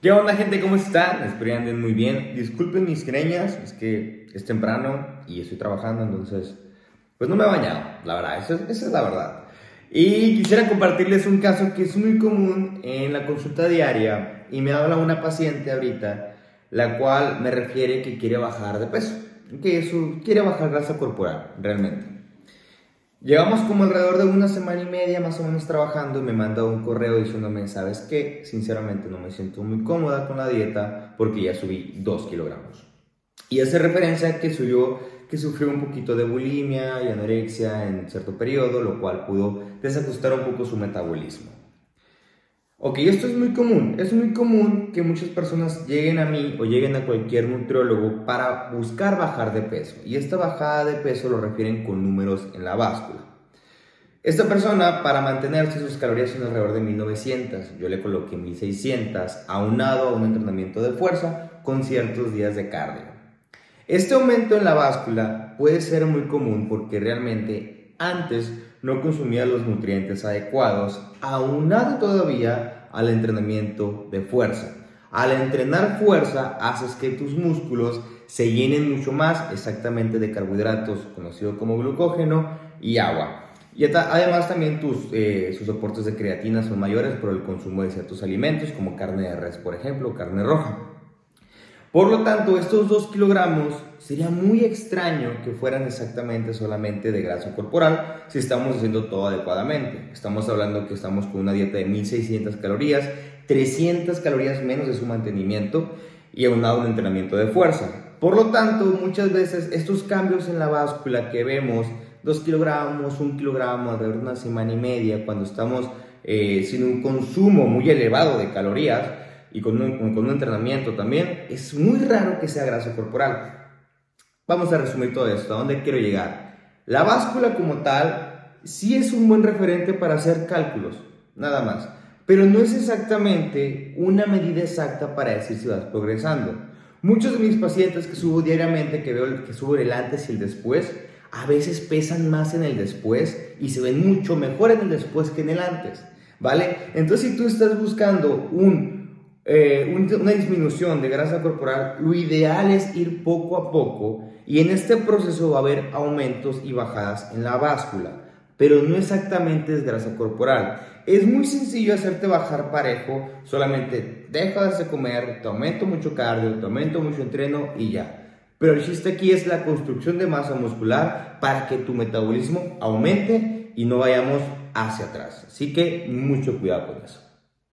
¿Qué onda gente? ¿Cómo están? Espero que anden muy bien. Disculpen mis creñas, es que es temprano y estoy trabajando, entonces pues no me he bañado, la verdad, esa es, esa es la verdad. Y quisiera compartirles un caso que es muy común en la consulta diaria y me habla una paciente ahorita, la cual me refiere que quiere bajar de peso, que eso, quiere bajar grasa corporal, realmente. Llevamos como alrededor de una semana y media más o menos trabajando y me manda un correo diciéndome, ¿sabes qué? Sinceramente no me siento muy cómoda con la dieta porque ya subí 2 kilogramos. Y hace referencia a que subió, que sufrió un poquito de bulimia y anorexia en cierto periodo, lo cual pudo desajustar un poco su metabolismo. Ok, esto es muy común. Es muy común que muchas personas lleguen a mí o lleguen a cualquier nutriólogo para buscar bajar de peso. Y esta bajada de peso lo refieren con números en la báscula. Esta persona, para mantenerse sus calorías son alrededor de 1900. Yo le coloqué 1600, aunado a un entrenamiento de fuerza con ciertos días de cardio. Este aumento en la báscula puede ser muy común porque realmente antes no consumía los nutrientes adecuados, aunado todavía al entrenamiento de fuerza. Al entrenar fuerza, haces que tus músculos se llenen mucho más exactamente de carbohidratos, conocido como glucógeno, y agua. Y además también tus, eh, sus aportes de creatina son mayores por el consumo de ciertos alimentos, como carne de res, por ejemplo, carne roja. Por lo tanto, estos 2 kilogramos sería muy extraño que fueran exactamente solamente de grasa corporal si estamos haciendo todo adecuadamente. Estamos hablando que estamos con una dieta de 1600 calorías, 300 calorías menos de su mantenimiento y aunado un entrenamiento de fuerza. Por lo tanto, muchas veces estos cambios en la báscula que vemos, 2 kilogramos, 1 kilogramo, alrededor de una semana y media, cuando estamos eh, sin un consumo muy elevado de calorías, y con un, con un entrenamiento también, es muy raro que sea grasa corporal. Vamos a resumir todo esto. ¿A dónde quiero llegar? La báscula como tal sí es un buen referente para hacer cálculos, nada más. Pero no es exactamente una medida exacta para decir si vas progresando. Muchos de mis pacientes que subo diariamente, que veo que subo el antes y el después, a veces pesan más en el después y se ven mucho mejor en el después que en el antes. ¿Vale? Entonces, si tú estás buscando un eh, una disminución de grasa corporal, lo ideal es ir poco a poco y en este proceso va a haber aumentos y bajadas en la báscula, pero no exactamente es grasa corporal. Es muy sencillo hacerte bajar parejo, solamente dejas de comer, te aumento mucho cardio, te aumento mucho entreno y ya. Pero el chiste aquí es la construcción de masa muscular para que tu metabolismo aumente y no vayamos hacia atrás. Así que mucho cuidado con eso.